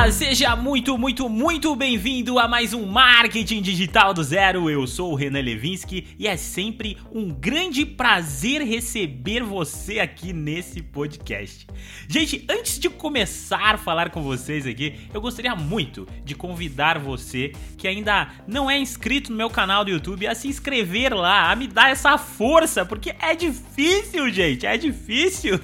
Olá, seja muito, muito, muito bem-vindo a mais um Marketing Digital do Zero. Eu sou o Renan Levinsky e é sempre um grande prazer receber você aqui nesse podcast. Gente, antes de começar a falar com vocês aqui, eu gostaria muito de convidar você que ainda não é inscrito no meu canal do YouTube a se inscrever lá, a me dar essa força, porque é difícil, gente, é difícil.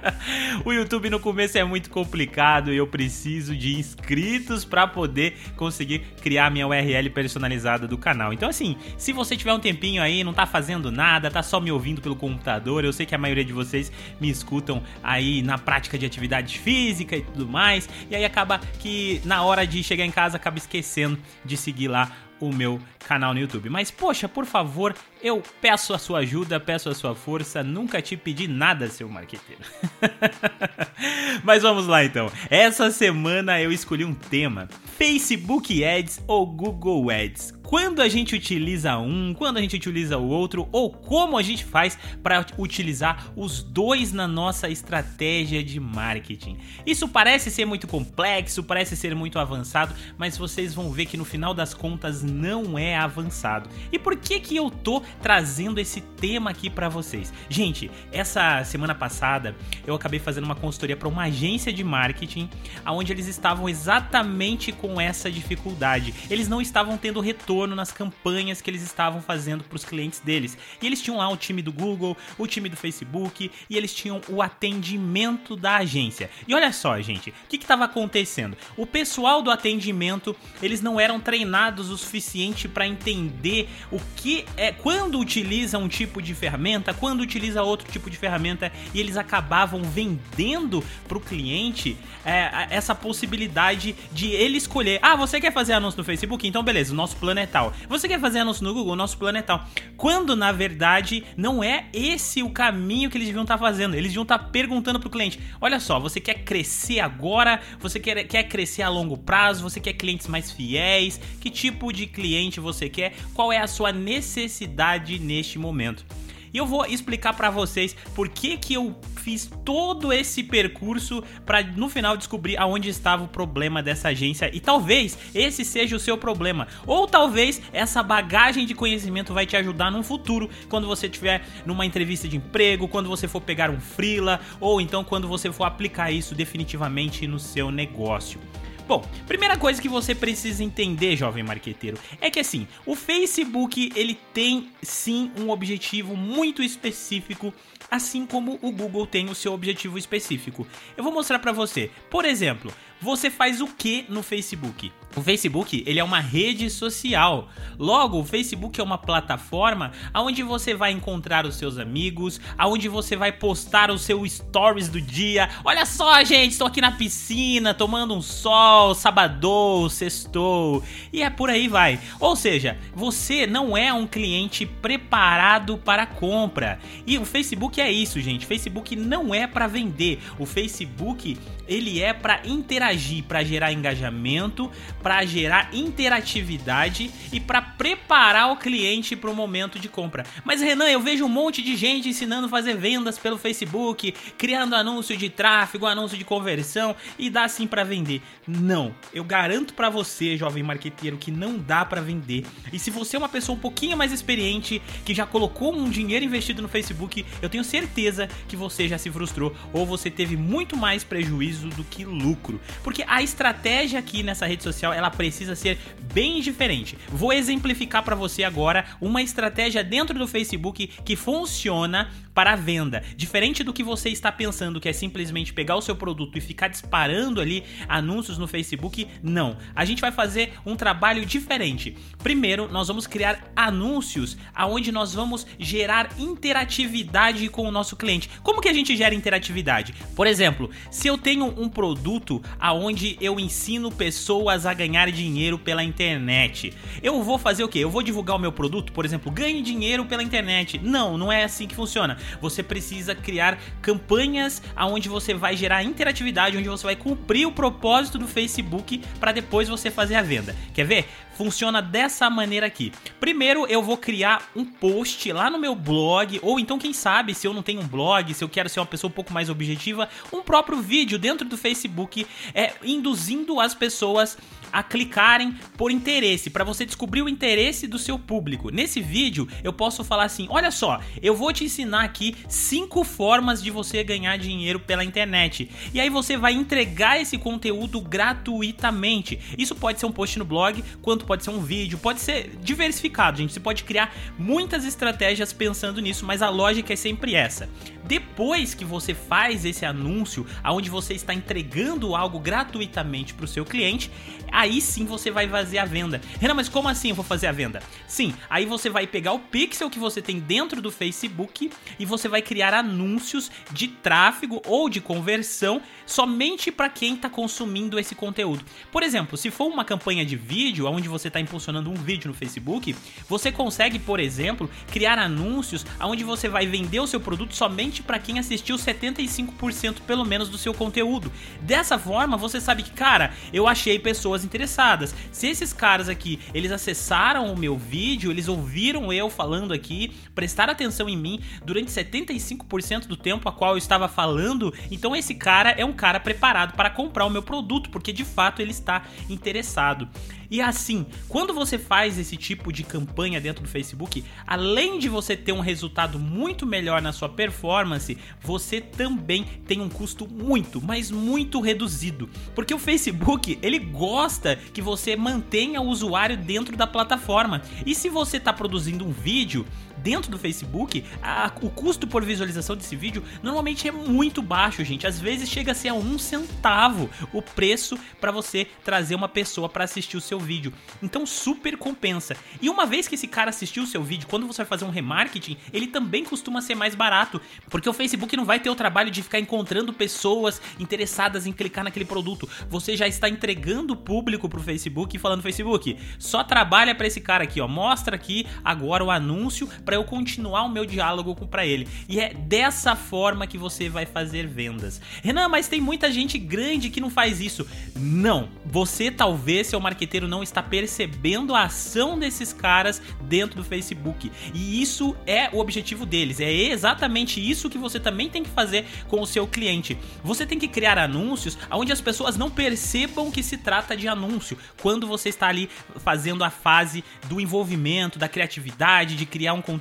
o YouTube no começo é muito complicado e eu preciso de inscritos para poder conseguir criar minha URL personalizada do canal. Então assim, se você tiver um tempinho aí, não tá fazendo nada, tá só me ouvindo pelo computador, eu sei que a maioria de vocês me escutam aí na prática de atividade física e tudo mais, e aí acaba que na hora de chegar em casa acaba esquecendo de seguir lá o meu canal no YouTube. Mas poxa, por favor, eu peço a sua ajuda, peço a sua força, nunca te pedi nada, seu marqueteiro. Mas vamos lá então. Essa semana eu escolhi um tema: Facebook Ads ou Google Ads quando a gente utiliza um, quando a gente utiliza o outro, ou como a gente faz para utilizar os dois na nossa estratégia de marketing. Isso parece ser muito complexo, parece ser muito avançado, mas vocês vão ver que no final das contas não é avançado. E por que que eu tô trazendo esse tema aqui para vocês? Gente, essa semana passada eu acabei fazendo uma consultoria para uma agência de marketing, aonde eles estavam exatamente com essa dificuldade. Eles não estavam tendo retorno retorno nas campanhas que eles estavam fazendo para os clientes deles. E eles tinham lá o time do Google, o time do Facebook e eles tinham o atendimento da agência. E olha só, gente, o que estava acontecendo? O pessoal do atendimento eles não eram treinados o suficiente para entender o que é quando utiliza um tipo de ferramenta, quando utiliza outro tipo de ferramenta e eles acabavam vendendo para o cliente é, essa possibilidade de ele escolher. Ah, você quer fazer anúncio no Facebook? Então beleza, o nosso plano é Você quer fazer anúncio no Google? Nosso plano é tal. Quando na verdade não é esse o caminho que eles deviam estar tá fazendo. Eles deviam estar tá perguntando pro cliente: olha só, você quer crescer agora? Você quer, quer crescer a longo prazo? Você quer clientes mais fiéis? Que tipo de cliente você quer? Qual é a sua necessidade neste momento? E eu vou explicar para vocês por que que eu fiz todo esse percurso para no final descobrir aonde estava o problema dessa agência e talvez esse seja o seu problema ou talvez essa bagagem de conhecimento vai te ajudar no futuro quando você estiver numa entrevista de emprego, quando você for pegar um freela ou então quando você for aplicar isso definitivamente no seu negócio. Bom, primeira coisa que você precisa entender, jovem marqueteiro, é que assim, o Facebook ele tem sim um objetivo muito específico, assim como o Google tem o seu objetivo específico. Eu vou mostrar para você. Por exemplo, você faz o que no Facebook? O Facebook, ele é uma rede social. Logo, o Facebook é uma plataforma onde você vai encontrar os seus amigos, aonde você vai postar o seu stories do dia. Olha só, gente, estou aqui na piscina, tomando um sol, sabadou, sextou, e é por aí vai. Ou seja, você não é um cliente preparado para compra. E o Facebook é isso, gente. O Facebook não é para vender. O Facebook, ele é para interagir, para gerar engajamento, para gerar interatividade e para preparar o cliente para o momento de compra. Mas Renan, eu vejo um monte de gente ensinando a fazer vendas pelo Facebook, criando anúncio de tráfego, anúncio de conversão e dá sim para vender. Não, eu garanto para você, jovem marqueteiro, que não dá para vender. E se você é uma pessoa um pouquinho mais experiente, que já colocou um dinheiro investido no Facebook, eu tenho certeza que você já se frustrou ou você teve muito mais prejuízo do que lucro. Porque a estratégia aqui nessa rede social ela precisa ser bem diferente. Vou exemplificar para você agora uma estratégia dentro do Facebook que funciona para a venda. Diferente do que você está pensando, que é simplesmente pegar o seu produto e ficar disparando ali anúncios no Facebook, não. A gente vai fazer um trabalho diferente. Primeiro, nós vamos criar anúncios aonde nós vamos gerar interatividade com o nosso cliente. Como que a gente gera interatividade? Por exemplo, se eu tenho um produto aonde eu ensino pessoas a ganhar dinheiro pela internet. Eu vou fazer o quê? Eu vou divulgar o meu produto, por exemplo, ganhe dinheiro pela internet. Não, não é assim que funciona. Você precisa criar campanhas aonde você vai gerar interatividade, onde você vai cumprir o propósito do Facebook para depois você fazer a venda. Quer ver? Funciona dessa maneira aqui. Primeiro eu vou criar um post lá no meu blog, ou então quem sabe, se eu não tenho um blog, se eu quero ser uma pessoa um pouco mais objetiva, um próprio vídeo dentro do Facebook, é, induzindo as pessoas a clicarem por interesse, para você descobrir o interesse do seu público. Nesse vídeo eu posso falar assim: olha só, eu vou te ensinar aqui cinco formas de você ganhar dinheiro pela internet. E aí você vai entregar esse conteúdo gratuitamente. Isso pode ser um post no blog, quanto pode ser um vídeo, pode ser diversificado, gente. Você pode criar muitas estratégias pensando nisso, mas a lógica é sempre essa. Depois que você faz esse anúncio, aonde você está entregando algo gratuitamente para o seu cliente, aí sim você vai fazer a venda. Renan, mas como assim eu vou fazer a venda? Sim, aí você vai pegar o pixel que você tem dentro do Facebook e você vai criar anúncios de tráfego ou de conversão somente para quem está consumindo esse conteúdo. Por exemplo, se for uma campanha de vídeo, onde você está impulsionando um vídeo no Facebook, você consegue, por exemplo, criar anúncios onde você vai vender o seu produto somente para quem assistiu 75% pelo menos do seu conteúdo. Dessa forma, você sabe que, cara, eu achei pessoas interessadas. Se esses caras aqui, eles acessaram o meu vídeo, eles ouviram eu falando aqui, prestaram atenção em mim durante 75% do tempo a qual eu estava falando, então esse cara é um cara preparado para comprar o meu produto, porque de fato ele está interessado. E assim, quando você faz esse tipo de campanha dentro do Facebook, além de você ter um resultado muito melhor na sua performance, você também tem um custo muito, mas muito reduzido. Porque o Facebook, ele gosta que você mantenha o usuário dentro da plataforma. E se você está produzindo um vídeo, dentro do Facebook, a, o custo por visualização desse vídeo normalmente é muito baixo, gente. Às vezes chega a ser a um centavo o preço para você trazer uma pessoa para assistir o seu vídeo. Então super compensa. E uma vez que esse cara assistiu o seu vídeo, quando você vai fazer um remarketing, ele também costuma ser mais barato, porque o Facebook não vai ter o trabalho de ficar encontrando pessoas interessadas em clicar naquele produto. Você já está entregando o público pro Facebook e falando Facebook, só trabalha para esse cara aqui, ó, mostra aqui agora o anúncio para eu continuar o meu diálogo com para ele. E é dessa forma que você vai fazer vendas. Renan, mas tem muita gente grande que não faz isso. Não, você talvez seu marqueteiro não está percebendo a ação desses caras dentro do Facebook. E isso é o objetivo deles. É exatamente isso que você também tem que fazer com o seu cliente. Você tem que criar anúncios onde as pessoas não percebam que se trata de anúncio. Quando você está ali fazendo a fase do envolvimento, da criatividade, de criar um conteúdo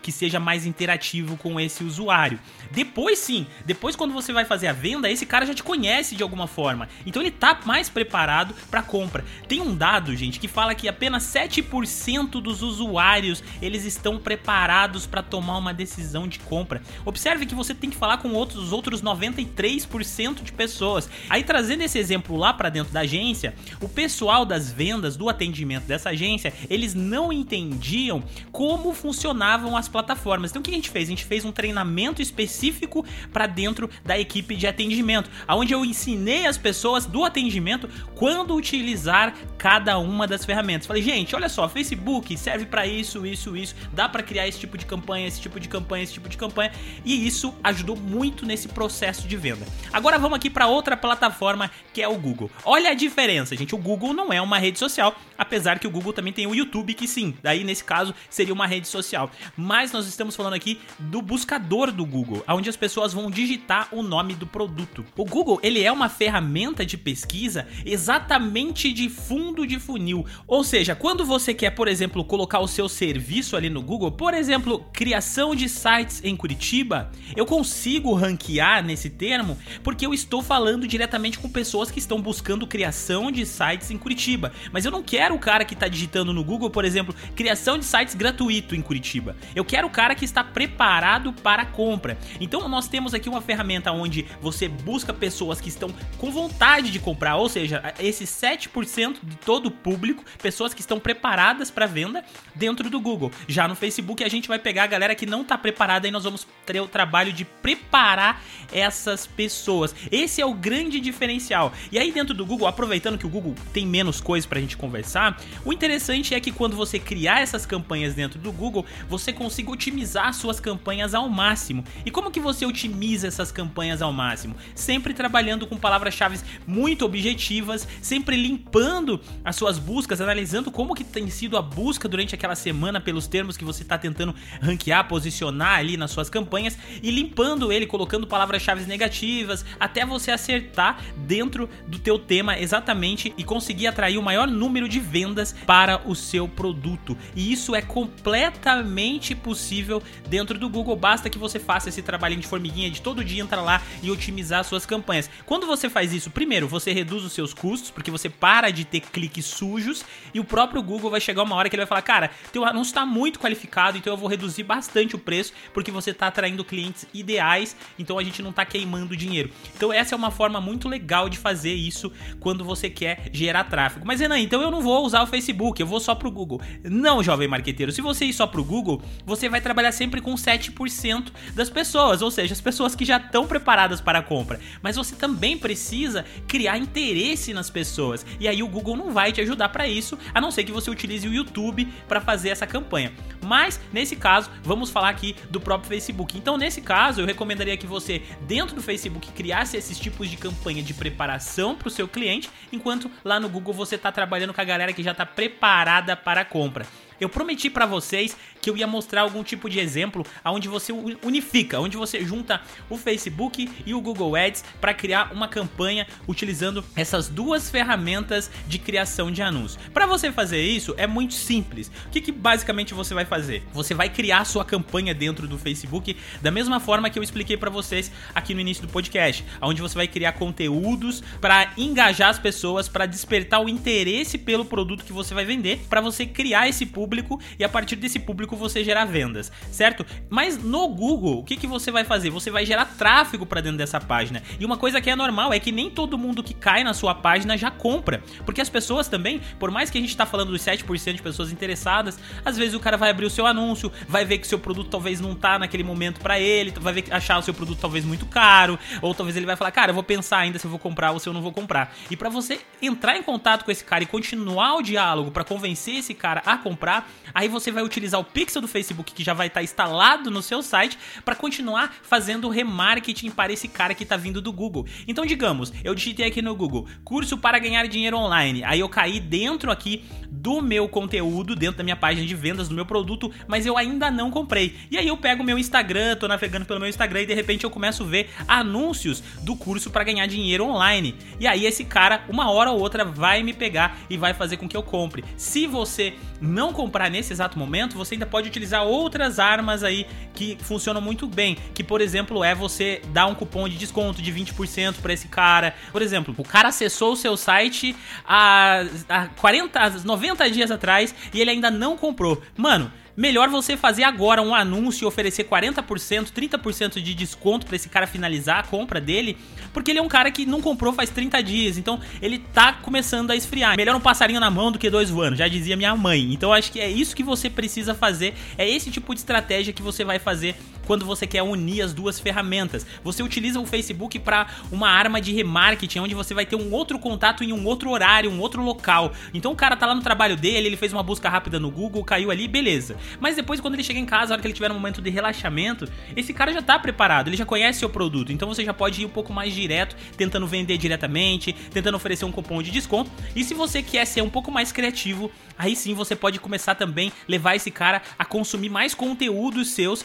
que seja mais interativo com esse usuário. Depois sim, depois quando você vai fazer a venda, esse cara já te conhece de alguma forma. Então ele tá mais preparado para compra. Tem um dado, gente, que fala que apenas 7% dos usuários, eles estão preparados para tomar uma decisão de compra. Observe que você tem que falar com outros os outros 93% de pessoas. Aí trazendo esse exemplo lá para dentro da agência, o pessoal das vendas, do atendimento dessa agência, eles não entendiam como funciona funcionavam as plataformas. Então o que a gente fez? A gente fez um treinamento específico para dentro da equipe de atendimento, onde eu ensinei as pessoas do atendimento quando utilizar cada uma das ferramentas. Falei, gente, olha só, Facebook serve para isso, isso, isso, dá para criar esse tipo de campanha, esse tipo de campanha, esse tipo de campanha, e isso ajudou muito nesse processo de venda. Agora vamos aqui para outra plataforma que é o Google. Olha a diferença, gente. O Google não é uma rede social, apesar que o Google também tem o YouTube, que sim, daí nesse caso seria uma rede social mas nós estamos falando aqui do buscador do Google, onde as pessoas vão digitar o nome do produto. O Google, ele é uma ferramenta de pesquisa exatamente de fundo de funil. Ou seja, quando você quer, por exemplo, colocar o seu serviço ali no Google, por exemplo, criação de sites em Curitiba, eu consigo ranquear nesse termo porque eu estou falando diretamente com pessoas que estão buscando criação de sites em Curitiba. Mas eu não quero o cara que está digitando no Google, por exemplo, criação de sites gratuito em Curitiba. Curitiba. Eu quero o cara que está preparado para a compra. Então nós temos aqui uma ferramenta onde você busca pessoas que estão com vontade de comprar, ou seja, esses 7% de todo o público, pessoas que estão preparadas para venda dentro do Google. Já no Facebook a gente vai pegar a galera que não está preparada e nós vamos ter o trabalho de preparar essas pessoas. Esse é o grande diferencial. E aí dentro do Google, aproveitando que o Google tem menos coisas para a gente conversar, o interessante é que quando você criar essas campanhas dentro do Google, você consiga otimizar suas campanhas ao máximo. E como que você otimiza essas campanhas ao máximo? Sempre trabalhando com palavras-chave muito objetivas, sempre limpando as suas buscas, analisando como que tem sido a busca durante aquela semana pelos termos que você está tentando ranquear, posicionar ali nas suas campanhas e limpando ele, colocando palavras-chave negativas, até você acertar dentro do teu tema exatamente e conseguir atrair o maior número de vendas para o seu produto. E isso é completamente possível dentro do Google, basta que você faça esse trabalhinho de formiguinha de todo dia entrar lá e otimizar suas campanhas. Quando você faz isso, primeiro, você reduz os seus custos, porque você para de ter cliques sujos e o próprio Google vai chegar uma hora que ele vai falar: "Cara, teu anúncio está muito qualificado, então eu vou reduzir bastante o preço, porque você está atraindo clientes ideais, então a gente não está queimando dinheiro". Então essa é uma forma muito legal de fazer isso quando você quer gerar tráfego. Mas Renan, então eu não vou usar o Facebook, eu vou só pro Google. Não, jovem marqueteiro, se você ir só pro Google, você vai trabalhar sempre com 7% das pessoas, ou seja, as pessoas que já estão preparadas para a compra. Mas você também precisa criar interesse nas pessoas. E aí o Google não vai te ajudar para isso, a não ser que você utilize o YouTube para fazer essa campanha. Mas nesse caso, vamos falar aqui do próprio Facebook. Então, nesse caso, eu recomendaria que você dentro do Facebook criasse esses tipos de campanha de preparação para o seu cliente, enquanto lá no Google você está trabalhando com a galera que já está preparada para a compra. Eu prometi para vocês que eu ia mostrar algum tipo de exemplo onde você unifica, onde você junta o Facebook e o Google Ads para criar uma campanha utilizando essas duas ferramentas de criação de anúncios. Para você fazer isso é muito simples. O que, que basicamente você vai fazer? Você vai criar sua campanha dentro do Facebook da mesma forma que eu expliquei para vocês aqui no início do podcast, onde você vai criar conteúdos para engajar as pessoas, para despertar o interesse pelo produto que você vai vender, para você criar esse público público e a partir desse público você gerar vendas, certo? Mas no Google, o que, que você vai fazer? Você vai gerar tráfego para dentro dessa página. E uma coisa que é normal é que nem todo mundo que cai na sua página já compra. Porque as pessoas também, por mais que a gente tá falando dos 7% de pessoas interessadas, às vezes o cara vai abrir o seu anúncio, vai ver que seu produto talvez não tá naquele momento para ele, vai ver, achar o seu produto talvez muito caro, ou talvez ele vai falar, cara, eu vou pensar ainda se eu vou comprar ou se eu não vou comprar. E para você entrar em contato com esse cara e continuar o diálogo para convencer esse cara a comprar, Aí você vai utilizar o pixel do Facebook que já vai estar tá instalado no seu site para continuar fazendo remarketing para esse cara que está vindo do Google. Então, digamos, eu digitei aqui no Google curso para ganhar dinheiro online. Aí eu caí dentro aqui do meu conteúdo, dentro da minha página de vendas do meu produto, mas eu ainda não comprei. E aí eu pego meu Instagram, tô navegando pelo meu Instagram e de repente eu começo a ver anúncios do curso para ganhar dinheiro online. E aí esse cara, uma hora ou outra, vai me pegar e vai fazer com que eu compre. Se você não comprar nesse exato momento, você ainda pode utilizar outras armas aí que funcionam muito bem, que por exemplo é você dar um cupom de desconto de 20% para esse cara. Por exemplo, o cara acessou o seu site há, há 40, 90 dias atrás e ele ainda não comprou. Mano, melhor você fazer agora um anúncio e oferecer 40%, 30% de desconto para esse cara finalizar a compra dele, porque ele é um cara que não comprou faz 30 dias, então ele tá começando a esfriar. Melhor um passarinho na mão do que dois voando, já dizia minha mãe. Então acho que é isso que você precisa fazer, é esse tipo de estratégia que você vai fazer quando você quer unir as duas ferramentas. Você utiliza o Facebook para uma arma de remarketing, onde você vai ter um outro contato em um outro horário, um outro local. Então o cara tá lá no trabalho dele, ele fez uma busca rápida no Google, caiu ali, beleza. Mas depois, quando ele chega em casa, a hora que ele tiver um momento de relaxamento, esse cara já tá preparado, ele já conhece seu produto. Então você já pode ir um pouco mais direto, tentando vender diretamente, tentando oferecer um cupom de desconto. E se você quer ser um pouco mais criativo, aí sim você pode começar também levar esse cara a consumir mais conteúdos seus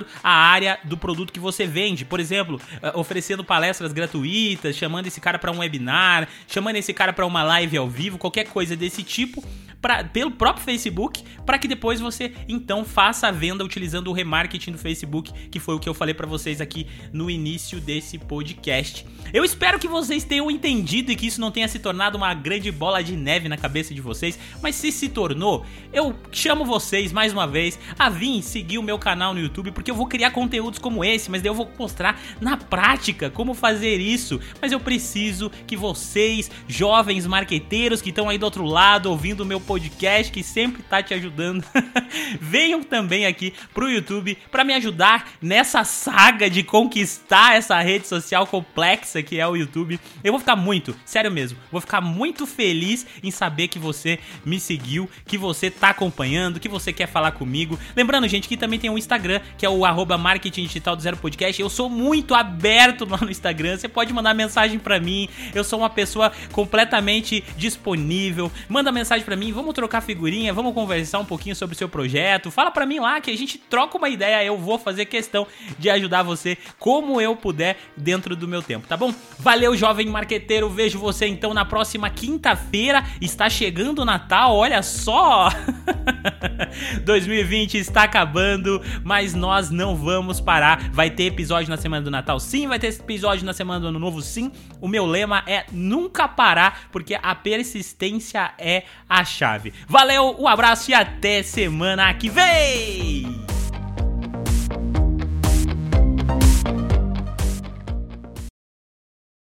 relacionado à área do produto que você vende. Por exemplo, eh, oferecendo palestras gratuitas, chamando esse cara para um webinar, chamando esse cara para uma live ao vivo, qualquer coisa desse tipo pra, pelo próprio Facebook, para que depois você então faça a venda utilizando o remarketing do Facebook, que foi o que eu falei para vocês aqui no início desse podcast. Eu espero que vocês tenham entendido e que isso não tenha se tornado uma grande bola de neve na cabeça de vocês, mas se se tornou, eu chamo vocês mais uma vez a vir seguir o meu canal no YouTube porque eu vou criar conteúdos como esse, mas daí eu vou mostrar na prática como fazer isso. Mas eu preciso que vocês, jovens marqueteiros que estão aí do outro lado ouvindo o meu podcast, que sempre tá te ajudando, venham também aqui pro YouTube para me ajudar nessa saga de conquistar essa rede social complexa que é o YouTube. Eu vou ficar muito, sério mesmo, vou ficar muito feliz em saber que você me seguiu, que você tá acompanhando, que você quer falar comigo. Lembrando, gente, que também tem um Instagram, que é o arroba marketing digital do zero podcast. Eu sou muito aberto lá no Instagram, você pode mandar mensagem para mim. Eu sou uma pessoa completamente disponível. Manda mensagem para mim, vamos trocar figurinha, vamos conversar um pouquinho sobre o seu projeto. Fala para mim lá que a gente troca uma ideia, eu vou fazer questão de ajudar você como eu puder dentro do meu tempo, tá bom? Valeu, jovem marqueteiro. Vejo você então na próxima quinta-feira. Está chegando o Natal, olha só! 2020 está acabando, mas nós não vamos parar. Vai ter episódio na semana do Natal, sim. Vai ter episódio na semana do Ano Novo, sim. O meu lema é nunca parar, porque a persistência é a chave. Valeu, um abraço e até semana que vem!